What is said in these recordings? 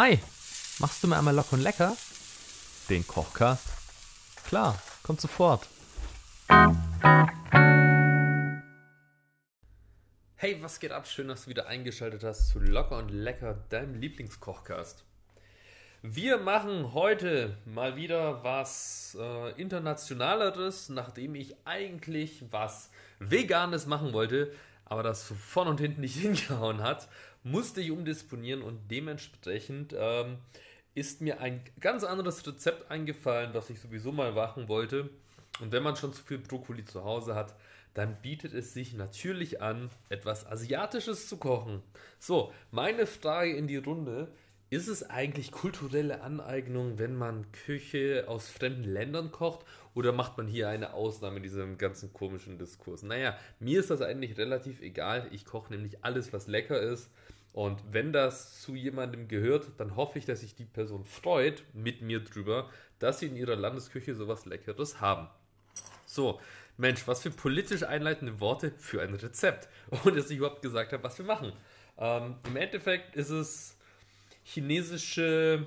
Hi, machst du mir einmal locker und lecker? Den Kochcast? Klar, kommt sofort. Hey, was geht ab? Schön, dass du wieder eingeschaltet hast zu Locker und Lecker, deinem Lieblingskochcast. Wir machen heute mal wieder was äh, Internationaleres, nachdem ich eigentlich was Veganes machen wollte, aber das vorn und hinten nicht hingehauen hat, musste ich umdisponieren und dementsprechend ähm, ist mir ein ganz anderes Rezept eingefallen, was ich sowieso mal machen wollte. Und wenn man schon zu viel Brokkoli zu Hause hat, dann bietet es sich natürlich an, etwas Asiatisches zu kochen. So, meine Frage in die Runde. Ist es eigentlich kulturelle Aneignung, wenn man Küche aus fremden Ländern kocht? Oder macht man hier eine Ausnahme in diesem ganzen komischen Diskurs? Naja, mir ist das eigentlich relativ egal. Ich koche nämlich alles, was lecker ist. Und wenn das zu jemandem gehört, dann hoffe ich, dass sich die Person freut mit mir drüber, dass sie in ihrer Landesküche sowas Leckeres haben. So, Mensch, was für politisch einleitende Worte für ein Rezept. Und dass ich überhaupt gesagt habe, was wir machen. Ähm, Im Endeffekt ist es chinesische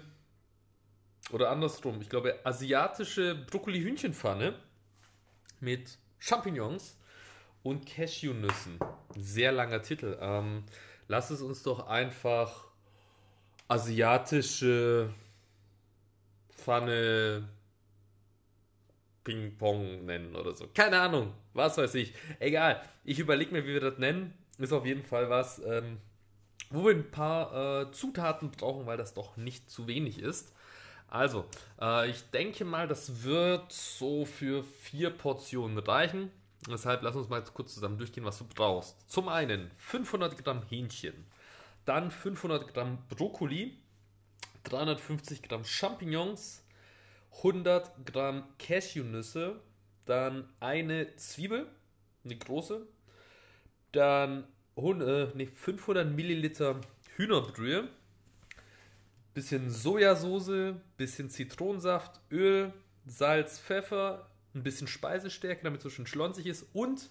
oder andersrum, ich glaube asiatische Brokkoli-Hühnchenpfanne mit Champignons und Cashewnüssen. Sehr langer Titel. Ähm, lass es uns doch einfach asiatische Pfanne Ping-Pong nennen oder so. Keine Ahnung, was weiß ich. Egal, ich überlege mir, wie wir das nennen. Ist auf jeden Fall was, ähm, wo wir ein paar äh, Zutaten brauchen, weil das doch nicht zu wenig ist. Also, äh, ich denke mal, das wird so für vier Portionen reichen. Deshalb lass uns mal kurz zusammen durchgehen, was du brauchst. Zum einen 500 Gramm Hähnchen, dann 500 Gramm Brokkoli, 350 Gramm Champignons, 100 Gramm Cashewnüsse, dann eine Zwiebel, eine große, dann 100, nee, 500 Milliliter Hühnerbrühe, bisschen Sojasauce, bisschen Zitronensaft, Öl, Salz, Pfeffer, ein bisschen Speisestärke, damit es so schön schlonzig ist und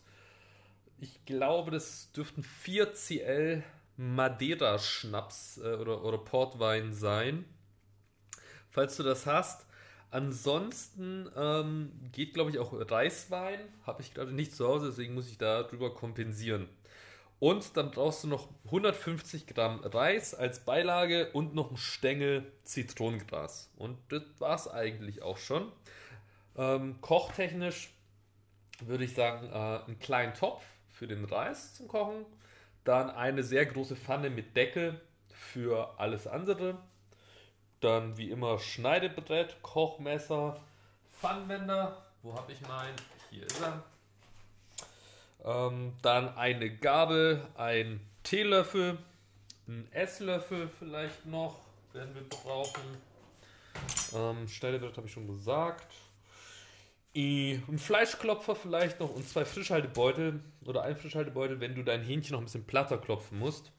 ich glaube, das dürften 4 CL Madeira-Schnaps äh, oder, oder Portwein sein. Falls du das hast. Ansonsten ähm, geht, glaube ich, auch Reiswein. Habe ich gerade nicht zu Hause, deswegen muss ich darüber kompensieren. Und dann brauchst du noch 150 Gramm Reis als Beilage und noch ein Stängel Zitronengras. Und das war es eigentlich auch schon. Ähm, kochtechnisch würde ich sagen, äh, einen kleinen Topf für den Reis zum Kochen. Dann eine sehr große Pfanne mit Deckel für alles andere. Dann wie immer Schneidebrett, Kochmesser, Pfannenwender. Wo habe ich meinen? Hier ist er. Ähm, dann eine Gabel, ein Teelöffel, ein Esslöffel vielleicht noch, werden wir brauchen. Ähm, Schneidebrett habe ich schon gesagt. Ein Fleischklopfer vielleicht noch und zwei Frischhaltebeutel oder ein Frischhaltebeutel, wenn du dein Hähnchen noch ein bisschen platter klopfen musst.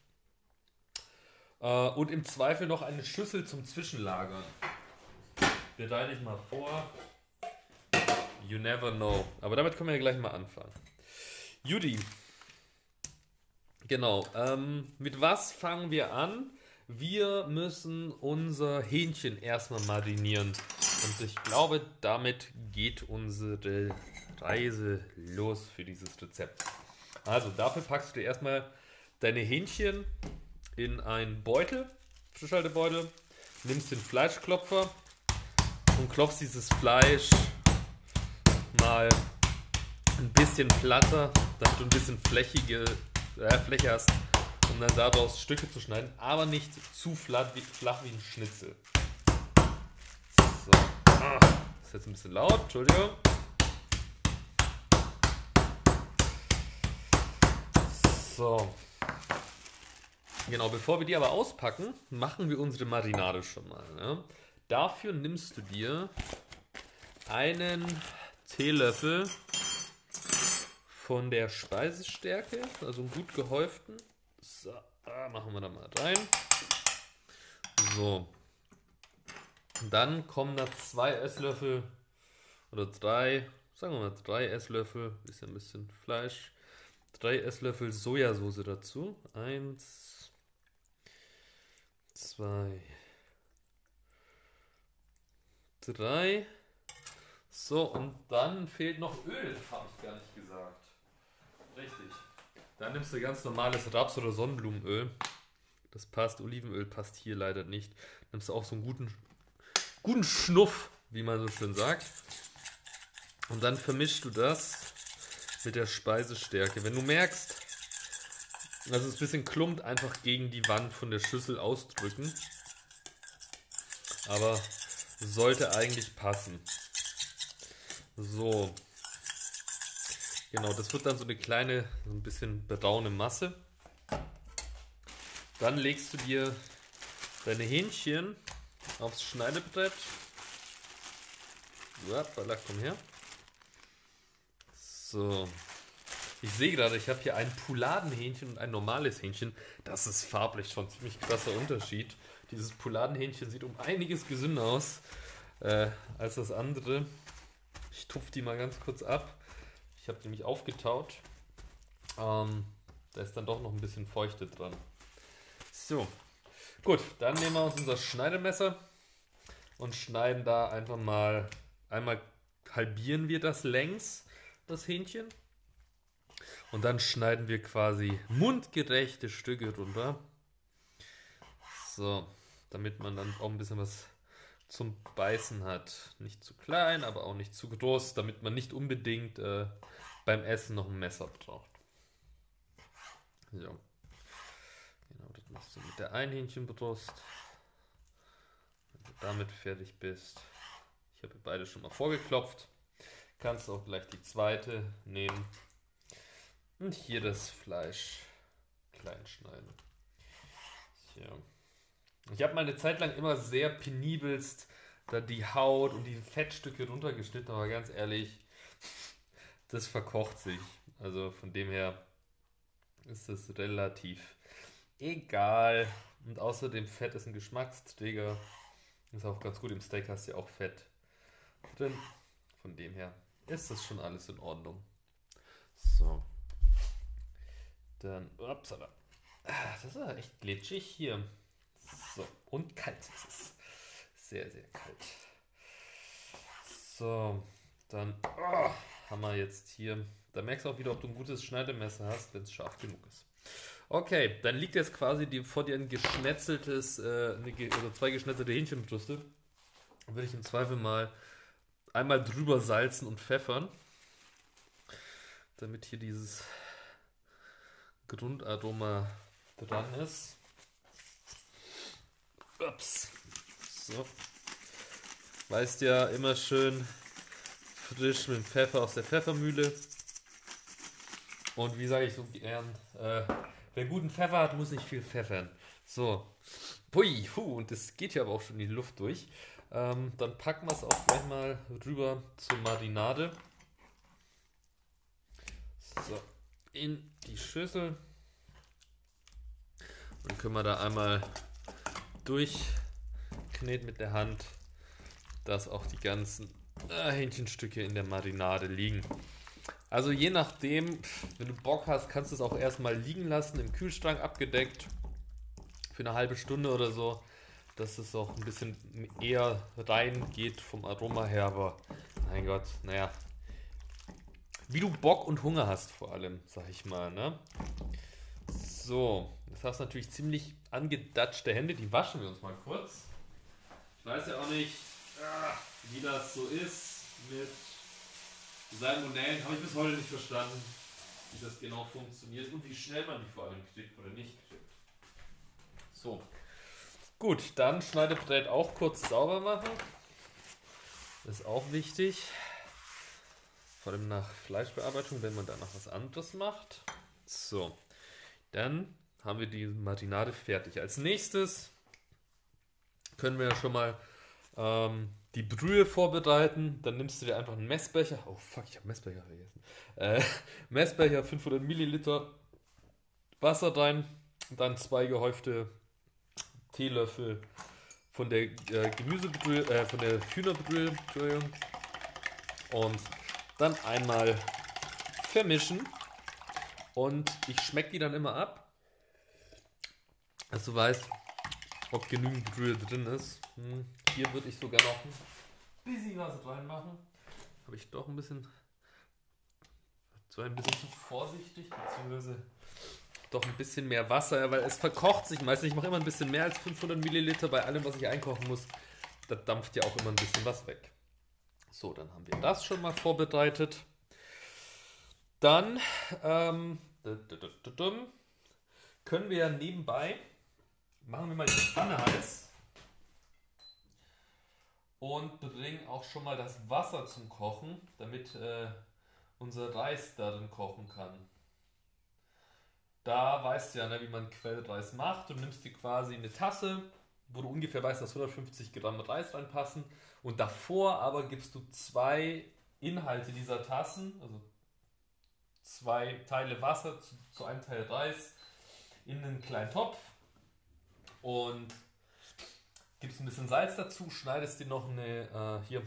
Äh, und im Zweifel noch eine Schüssel zum Zwischenlagern. Bereite ich mal vor. You never know. Aber damit können wir ja gleich mal anfangen. Judy. Genau. Ähm, mit was fangen wir an? Wir müssen unser Hähnchen erstmal marinieren. Und ich glaube, damit geht unsere Reise los für dieses Rezept. Also dafür packst du erstmal deine Hähnchen in einen Beutel, Frischhaltebeutel, nimmst den Fleischklopfer und klopfst dieses Fleisch mal ein bisschen platter, damit du ein bisschen flächige äh, Fläche hast, um dann daraus Stücke zu schneiden, aber nicht zu flach wie, flach wie ein Schnitzel. So. Ah, ist jetzt ein bisschen laut, Entschuldigung. So. Genau, bevor wir die aber auspacken, machen wir unsere Marinade schon mal. Ne? Dafür nimmst du dir einen Teelöffel von der Speisestärke, also einen gut gehäuften. So, machen wir da mal rein. So. Dann kommen da zwei Esslöffel oder drei, sagen wir mal drei Esslöffel, bisschen, ein bisschen Fleisch, drei Esslöffel Sojasauce dazu. Eins, zwei, drei. So, und dann fehlt noch Öl, habe ich gar nicht gesagt. Richtig. Dann nimmst du ganz normales Raps- oder Sonnenblumenöl. Das passt. Olivenöl passt hier leider nicht. Nimmst du auch so einen guten, guten Schnuff, wie man so schön sagt. Und dann vermischst du das mit der Speisestärke. Wenn du merkst, dass es ein bisschen klumpt, einfach gegen die Wand von der Schüssel ausdrücken. Aber sollte eigentlich passen. So. Genau, das wird dann so eine kleine, so ein bisschen braune Masse. Dann legst du dir deine Hähnchen aufs Schneidebrett. Hoppala, komm her. So. Ich sehe gerade, ich habe hier ein Pouladenhähnchen und ein normales Hähnchen. Das ist farblich schon ein ziemlich krasser Unterschied. Dieses Pouladenhähnchen sieht um einiges gesünder aus äh, als das andere. Ich tupfe die mal ganz kurz ab. Ich habe nämlich aufgetaut. Ähm, da ist dann doch noch ein bisschen Feuchte dran. So, gut, dann nehmen wir uns unser Schneidemesser und schneiden da einfach mal, einmal halbieren wir das längs, das Hähnchen. Und dann schneiden wir quasi mundgerechte Stücke runter. So, damit man dann auch ein bisschen was zum Beißen hat. Nicht zu klein, aber auch nicht zu groß, damit man nicht unbedingt äh, beim Essen noch ein Messer braucht. So. Genau, das machst du mit der Einhähnchenbrust. Wenn du damit fertig bist. Ich habe beide schon mal vorgeklopft. Kannst auch gleich die zweite nehmen. Und hier das Fleisch klein schneiden. So. Ich habe meine Zeit lang immer sehr penibelst da die Haut und die Fettstücke runtergeschnitten, aber ganz ehrlich, das verkocht sich. Also von dem her ist das relativ egal. Und außerdem Fett ist ein Geschmacksträger. Ist auch ganz gut. Im Steak hast du ja auch Fett drin. Von dem her ist das schon alles in Ordnung. So. Dann, upsala. Das ist ja echt glitschig hier. So, und kalt ist es. Sehr, sehr kalt. So, dann oh, haben wir jetzt hier. Da merkst du auch wieder, ob du ein gutes Schneidemesser hast, wenn es scharf genug ist. Okay, dann liegt jetzt quasi die, vor dir ein geschnetzeltes, äh, eine, oder zwei geschnetzelte Hähnchenbrüste. Würde ich im Zweifel mal einmal drüber salzen und pfeffern, damit hier dieses Grundaroma dran ist. Ups. So. Weißt ja, immer schön frisch mit Pfeffer aus der Pfeffermühle. Und wie sage ich so gern, äh, wer guten Pfeffer hat, muss nicht viel pfeffern. So. Pui, hu, und das geht ja aber auch schon in die Luft durch. Ähm, dann packen wir es auch gleich mal rüber zur Marinade. So, in die Schüssel. Dann können wir da einmal durchknet mit der Hand, dass auch die ganzen äh, Hähnchenstücke in der Marinade liegen. Also je nachdem, wenn du Bock hast, kannst du es auch erstmal liegen lassen, im Kühlschrank abgedeckt, für eine halbe Stunde oder so, dass es auch ein bisschen eher reingeht vom Aroma her, aber mein Gott, naja, wie du Bock und Hunger hast vor allem, sag ich mal, ne? So, jetzt hast du natürlich ziemlich angedatschte Hände, die waschen wir uns mal kurz. Ich weiß ja auch nicht, ah, wie das so ist mit Salmonellen, habe ich bis heute nicht verstanden, wie das genau funktioniert und wie schnell man die vor allem kriegt oder nicht kriegt. So, gut, dann Schneidebrett auch kurz sauber machen. Das ist auch wichtig. Vor allem nach Fleischbearbeitung, wenn man danach was anderes macht. So, dann haben wir die Marinade fertig. Als nächstes können wir schon mal ähm, die Brühe vorbereiten. Dann nimmst du dir einfach einen Messbecher. Oh fuck, ich habe Messbecher vergessen. Äh, Messbecher, 500 Milliliter Wasser rein. Dann zwei gehäufte Teelöffel von der äh, Gemüsebrühe, äh, von der Hühnerbrühe. Und dann einmal vermischen. Und ich schmecke die dann immer ab, dass du weißt, ob genügend Brühe drin ist. Hm, hier würde ich sogar noch bisschen was reinmachen. Habe ich doch ein bisschen, zwar ein bisschen zu vorsichtig, beziehungsweise doch ein bisschen mehr Wasser, weil es verkocht sich meistens. Ich mache immer ein bisschen mehr als 500 Milliliter bei allem, was ich einkochen muss. Da dampft ja auch immer ein bisschen was weg. So, dann haben wir das schon mal vorbereitet. Dann ähm, können wir nebenbei, machen wir mal die Pfanne heiß und bringen auch schon mal das Wasser zum Kochen, damit äh, unser Reis darin kochen kann. Da weißt du ja, ne, wie man Quellreis macht. Du nimmst dir quasi eine Tasse, wo du ungefähr weißt, dass 150 Gramm Reis reinpassen. Und davor aber gibst du zwei Inhalte dieser Tassen, also zwei Teile Wasser zu, zu einem Teil Reis, in einen kleinen Topf und gibst ein bisschen Salz dazu, schneidest dir noch eine, äh, hier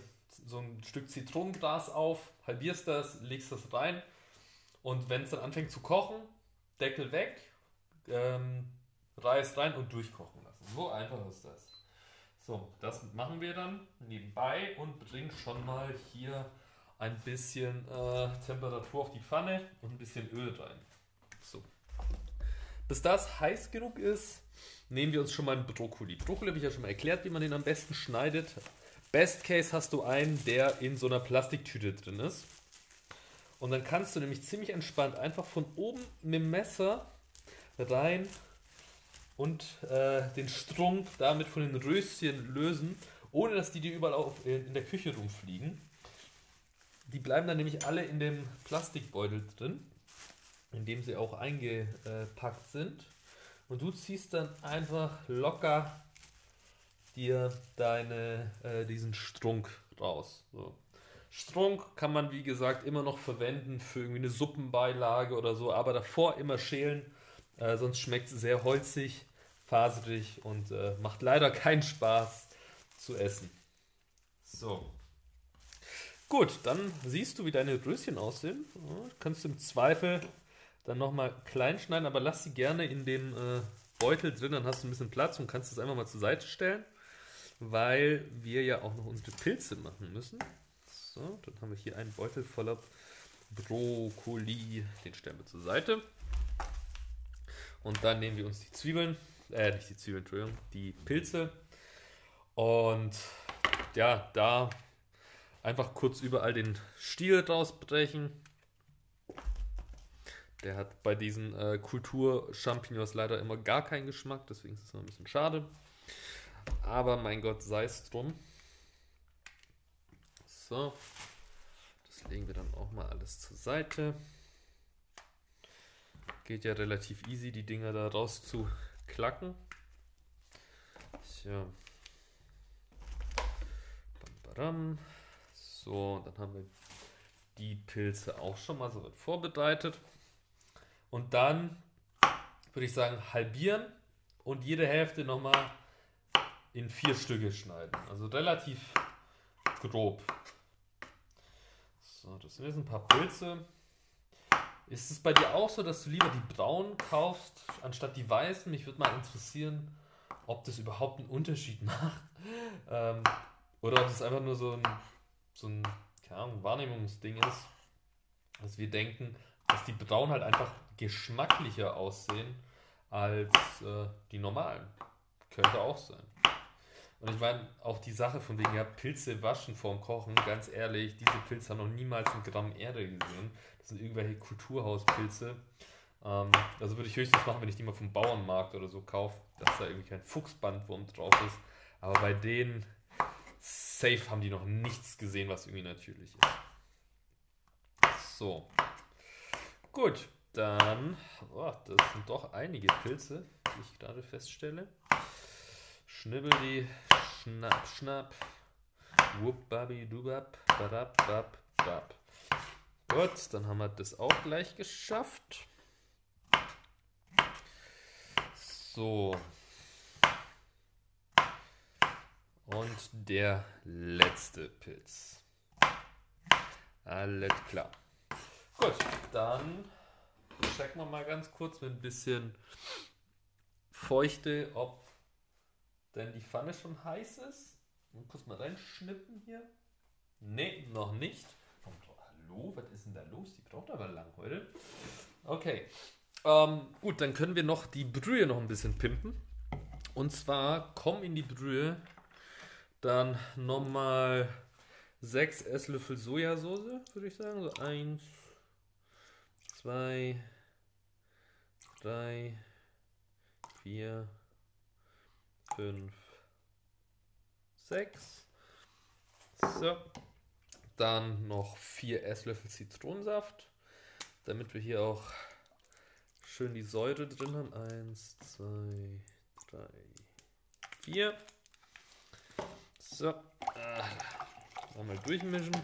so ein Stück Zitronengras auf, halbierst das, legst das rein und wenn es dann anfängt zu kochen, Deckel weg, ähm, Reis rein und durchkochen lassen. So einfach ist das. So, das machen wir dann nebenbei und bringen schon mal hier ein bisschen äh, Temperatur auf die Pfanne und ein bisschen Öl rein. So. Bis das heiß genug ist, nehmen wir uns schon mal einen Brokkoli. Brokkoli habe ich ja schon mal erklärt, wie man den am besten schneidet. Best Case hast du einen, der in so einer Plastiktüte drin ist. Und dann kannst du nämlich ziemlich entspannt einfach von oben mit dem Messer rein und äh, den Strunk damit von den Röschen lösen, ohne dass die dir überall auf, in der Küche rumfliegen. Die bleiben dann nämlich alle in dem Plastikbeutel drin, in dem sie auch eingepackt sind. Und du ziehst dann einfach locker dir deine, äh, diesen Strunk raus. So. Strunk kann man, wie gesagt, immer noch verwenden für irgendwie eine Suppenbeilage oder so, aber davor immer schälen, äh, sonst schmeckt es sehr holzig, faserig und äh, macht leider keinen Spaß zu essen. So. Gut, dann siehst du, wie deine Röschen aussehen. Ja, kannst du im Zweifel dann nochmal klein schneiden, aber lass sie gerne in den äh, Beutel drin, dann hast du ein bisschen Platz und kannst es einfach mal zur Seite stellen, weil wir ja auch noch unsere Pilze machen müssen. So, dann haben wir hier einen Beutel voller Brokkoli. Den stellen wir zur Seite. Und dann nehmen wir uns die Zwiebeln, äh, nicht die Zwiebeln, Entschuldigung, die Pilze. Und ja, da einfach kurz überall den Stiel rausbrechen. Der hat bei diesen äh, Kultur-Champignons leider immer gar keinen Geschmack, deswegen ist es ein bisschen schade. Aber mein Gott, sei es drum. So, das legen wir dann auch mal alles zur Seite. Geht ja relativ easy, die Dinger da raus zu klacken. Tja. So, dann haben wir die Pilze auch schon mal so vorbereitet. Und dann würde ich sagen, halbieren und jede Hälfte nochmal in vier Stücke schneiden. Also relativ grob. So, das sind jetzt ein paar Pilze. Ist es bei dir auch so, dass du lieber die braunen kaufst, anstatt die weißen? Mich würde mal interessieren, ob das überhaupt einen Unterschied macht. Ähm, oder ob es einfach nur so ein, so ein Ahnung, Wahrnehmungsding ist, dass wir denken, dass die braunen halt einfach geschmacklicher aussehen als äh, die normalen. Könnte auch sein. Und ich meine, auch die Sache von wegen, ja, Pilze waschen vorm Kochen, ganz ehrlich, diese Pilze haben noch niemals ein Gramm Erde gesehen. Das sind irgendwelche Kulturhauspilze. Ähm, also würde ich höchstens machen, wenn ich die mal vom Bauernmarkt oder so kaufe, dass da irgendwie kein Fuchsbandwurm drauf ist. Aber bei denen, safe haben die noch nichts gesehen, was irgendwie natürlich ist. So. Gut, dann, oh, das sind doch einige Pilze, die ich gerade feststelle. Schnibbel die, schnapp, schnapp. Wupp, babi, dubab, badab, bab, bab. Gut, dann haben wir das auch gleich geschafft. So. Und der letzte Pilz. Alles klar. Gut, dann checken wir mal ganz kurz mit ein bisschen Feuchte, ob denn die Pfanne schon heiß ist. Und kurz mal reinschnippen hier. Nee, noch nicht. Hallo, was ist denn da los? Die braucht aber lang heute. Okay. Ähm, gut, dann können wir noch die Brühe noch ein bisschen pimpen. Und zwar kommen in die Brühe dann nochmal 6 Esslöffel Sojasauce, würde ich sagen. So 1, 2, 3, 4, 5, 6. So. Dann noch 4 Esslöffel Zitronensaft, damit wir hier auch schön die Säure drin haben. 1, 2, 3, 4. So. Ah, einmal durchmischen.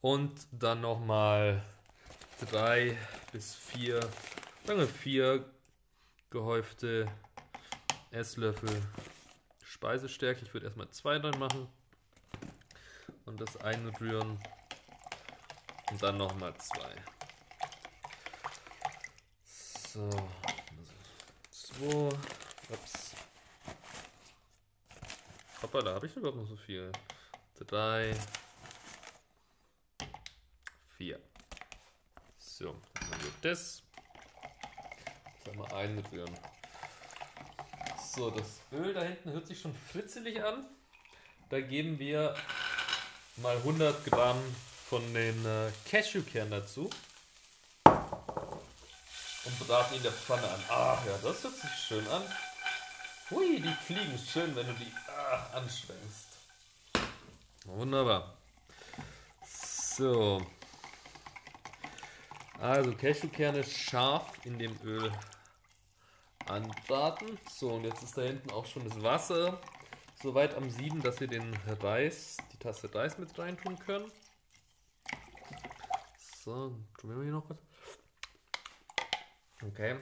Und dann nochmal 3 bis 4, sagen 4 gehäufte Esslöffel Speisestärke. Ich würde erstmal 2 dran machen. Und das einrühren. Und dann nochmal 2. So. 2. Ups. Papa, da habe ich überhaupt noch so viel. 3. 4. So, dann haben wir das. Das einmal einrühren. So, das Öl da hinten hört sich schon fritzelig an. Da geben wir mal 100 Gramm von den äh, Cashewkernen dazu. Und braten ihn in der Pfanne an. Ach ja, das hört sich schön an. Hui, die fliegen schön, wenn du die ah, anschwenkst. Wunderbar. So. Also Cashewkerne scharf in dem Öl anbraten. So, und jetzt ist da hinten auch schon das Wasser soweit am Sieden, dass wir den Reis, die Tasse Reis mit reintun können. So, probieren wir hier noch was. Okay.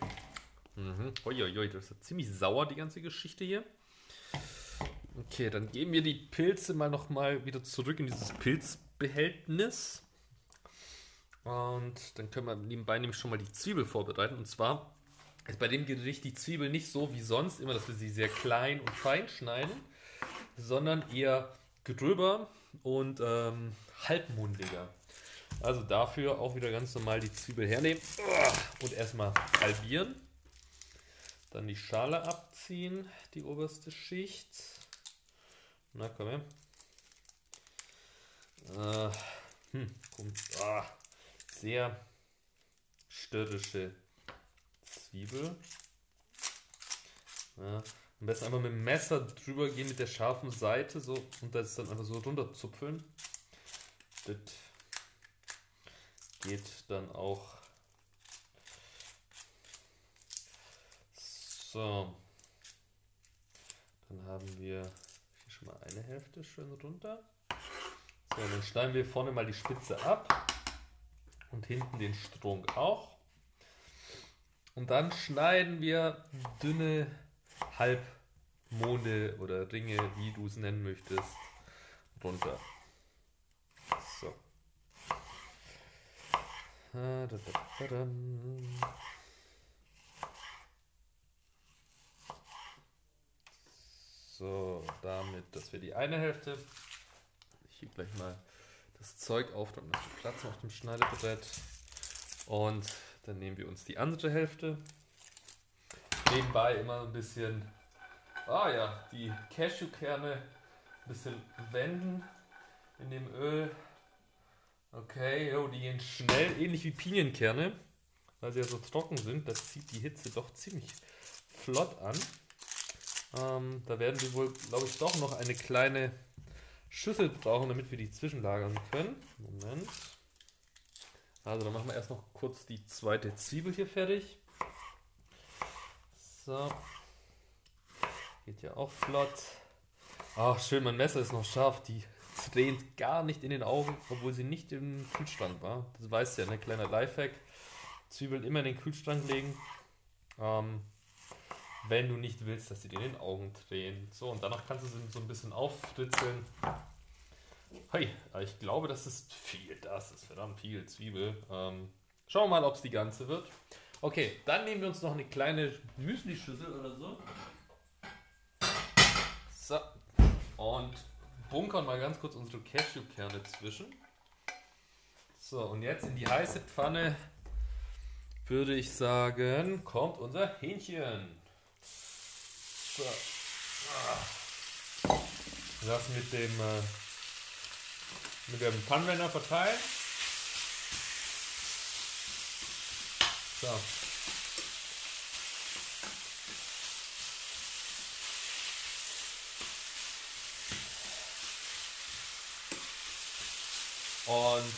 Mhm. Uiuiui, das ist ziemlich sauer, die ganze Geschichte hier. Okay, dann geben wir die Pilze mal nochmal wieder zurück in dieses Pilzbehältnis. Und dann können wir nebenbei nämlich schon mal die Zwiebel vorbereiten. Und zwar ist bei dem Gericht die Zwiebel nicht so wie sonst immer, dass wir sie sehr klein und fein schneiden, sondern eher gröber und ähm, halbmundiger. Also dafür auch wieder ganz normal die Zwiebel hernehmen und erstmal halbieren. Dann die Schale abziehen, die oberste Schicht. Na komm her. Äh, hm, kommt, ah, sehr störrische Zwiebel. Ja, am besten einfach mit dem Messer drüber gehen mit der scharfen Seite so und das dann einfach so runterzupfeln. Das geht dann auch. So. Dann haben wir hier schon mal eine Hälfte schön runter. So, dann schneiden wir vorne mal die Spitze ab und hinten den Strunk auch. Und dann schneiden wir dünne Halbmonde oder Ringe, wie du es nennen möchtest, runter. So. So, damit, dass wir die eine Hälfte, ich hier gleich mal das Zeug auf, hast du Platz auf dem Schneidebrett. Und dann nehmen wir uns die andere Hälfte. Nebenbei immer ein bisschen, ah ja, die Cashewkerne ein bisschen wenden in dem Öl. Okay, jo, die gehen schnell, ähnlich wie Pinienkerne, weil sie ja so trocken sind. Das zieht die Hitze doch ziemlich flott an. Ähm, da werden wir wohl, glaube ich, doch noch eine kleine Schüssel brauchen, damit wir die zwischenlagern können. Moment. Also dann machen wir erst noch kurz die zweite Zwiebel hier fertig. So. Geht ja auch flott. Ach, schön, mein Messer ist noch scharf. Die tränt gar nicht in den Augen, obwohl sie nicht im Kühlschrank war. Das weißt du ja, ein ne? kleiner Lifehack. Zwiebeln immer in den Kühlschrank legen. Ähm, wenn du nicht willst, dass sie dir in den Augen drehen. So, und danach kannst du sie so ein bisschen auffritzeln. Hey, ich glaube, das ist viel. Das ist verdammt viel Zwiebel. Ähm, schauen wir mal, ob es die ganze wird. Okay, dann nehmen wir uns noch eine kleine Müsli-Schüssel oder so. So. Und bunkern mal ganz kurz unsere Cashewkerne zwischen. So, und jetzt in die heiße Pfanne würde ich sagen, kommt unser Hähnchen. So. Das mit dem äh, mit dem Pfannenwender verteilen. So. Und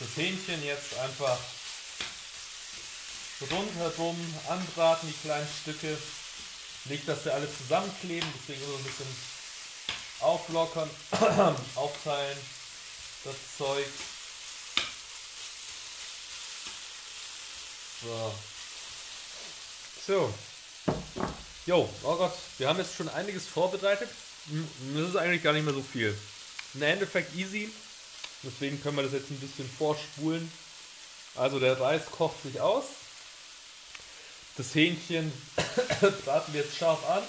das Hähnchen jetzt einfach rundherum anbraten, die kleinen Stücke. Nicht, dass sie alle zusammenkleben, deswegen so ein bisschen auflockern, aufteilen, das Zeug. So. So. Jo, oh Gott, wir haben jetzt schon einiges vorbereitet. Das ist eigentlich gar nicht mehr so viel. Im Endeffekt easy. Deswegen können wir das jetzt ein bisschen vorspulen. Also der Reis kocht sich aus. Das Hähnchen braten wir jetzt scharf an.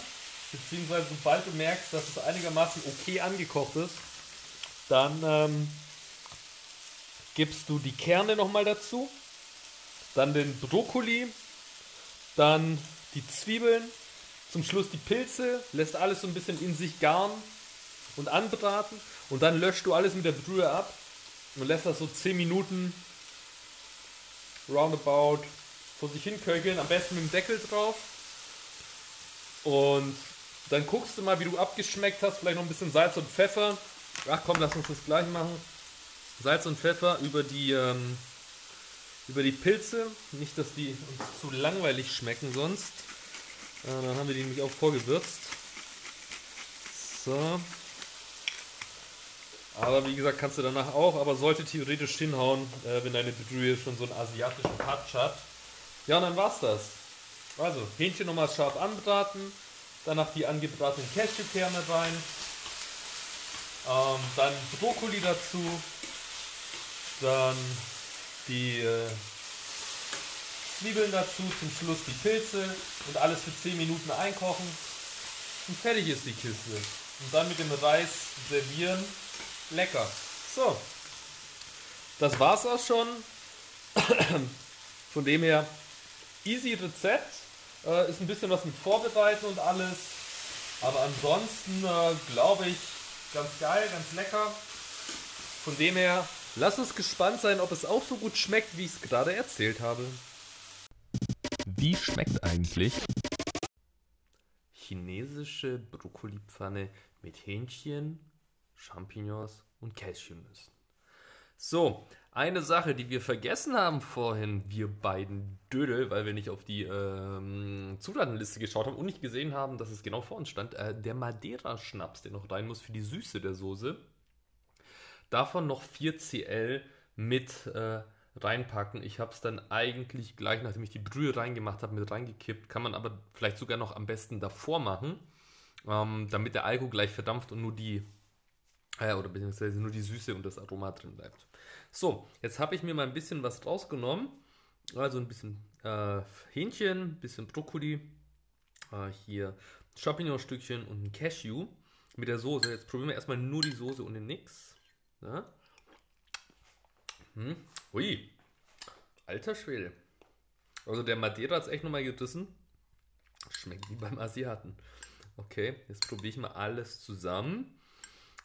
Beziehungsweise sobald du merkst, dass es einigermaßen okay angekocht ist, dann ähm, gibst du die Kerne nochmal dazu. Dann den Brokkoli. Dann die Zwiebeln. Zum Schluss die Pilze. Lässt alles so ein bisschen in sich garen und anbraten. Und dann löscht du alles mit der Brühe ab und lässt das so 10 Minuten roundabout vor sich hin köcheln, am besten mit dem Deckel drauf. Und dann guckst du mal, wie du abgeschmeckt hast, vielleicht noch ein bisschen Salz und Pfeffer. Ach komm, lass uns das gleich machen. Salz und Pfeffer über die, ähm, über die Pilze. Nicht, dass die uns zu langweilig schmecken sonst. Äh, dann haben wir die nämlich auch vorgewürzt. So. Aber wie gesagt, kannst du danach auch, aber sollte theoretisch hinhauen, äh, wenn deine Brühe schon so einen asiatischen Touch hat. Ja, und dann war's das. Also, Hähnchen nochmal scharf anbraten, danach die angebratenen Cashewkerne rein, ähm, dann Brokkoli dazu, dann die äh, Zwiebeln dazu, zum Schluss die Pilze und alles für 10 Minuten einkochen und fertig ist die Kiste. Und dann mit dem Reis servieren lecker. So, das war's auch schon. Von dem her, easy Rezept. Äh, ist ein bisschen was mit Vorbereiten und alles. Aber ansonsten äh, glaube ich, ganz geil, ganz lecker. Von dem her, lass uns gespannt sein, ob es auch so gut schmeckt, wie ich es gerade erzählt habe. Wie schmeckt eigentlich chinesische Brokkolipfanne mit Hähnchen, Champignons und Cashewnüssen. So, eine Sache, die wir vergessen haben vorhin, wir beiden Dödel, weil wir nicht auf die ähm, Zutatenliste geschaut haben und nicht gesehen haben, dass es genau vor uns stand, äh, der Madeira-Schnaps, der noch rein muss für die Süße der Soße. Davon noch 4 CL mit äh, reinpacken. Ich habe es dann eigentlich gleich, nachdem ich die Brühe reingemacht habe, mit reingekippt. Kann man aber vielleicht sogar noch am besten davor machen, ähm, damit der Alkohol gleich verdampft und nur die äh, oder beziehungsweise nur die Süße und das Aroma drin bleibt. So, jetzt habe ich mir mal ein bisschen was rausgenommen. Also ein bisschen äh, Hähnchen, ein bisschen Brokkoli, äh, hier Champignonstückchen und ein Cashew mit der Soße. Jetzt probieren wir erstmal nur die Soße und den Nix. Ja. Hm. Ui, alter Schwede. Also der Madeira hat es echt nochmal gerissen. Schmeckt wie beim Asiaten. Okay, jetzt probiere ich mal alles zusammen.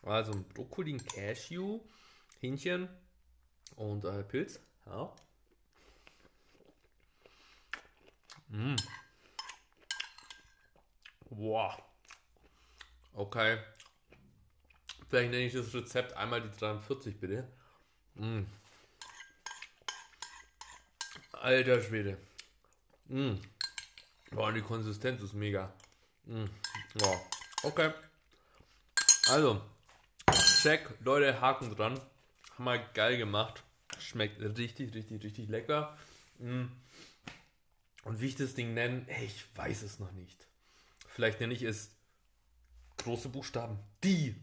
Also Brokkoli, Cashew, Hähnchen und äh, Pilz. Ja. Mm. Wow. Okay. Vielleicht nenne ich das Rezept einmal die 43 bitte. Mm. Alter Schwede. Mm. Boah, die Konsistenz ist mega. Mm. Wow. Okay. Also, Check, Leute, Haken dran. Haben wir geil gemacht. Schmeckt richtig, richtig, richtig lecker. Mm. Und wie ich das Ding nenne, ich weiß es noch nicht. Vielleicht nenne ich es große Buchstaben. Die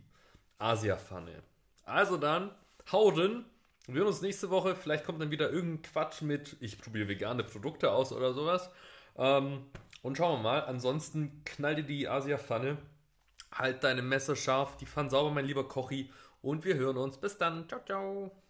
Asia-Pfanne. Also dann, hau drin. Wir hören uns nächste Woche. Vielleicht kommt dann wieder irgendein Quatsch mit, ich probiere vegane Produkte aus oder sowas. Ähm, und schauen wir mal. Ansonsten knall dir die Asia-Pfanne Halt deine Messer scharf, die Pfanne sauber, mein lieber Kochi. Und wir hören uns. Bis dann. Ciao, ciao.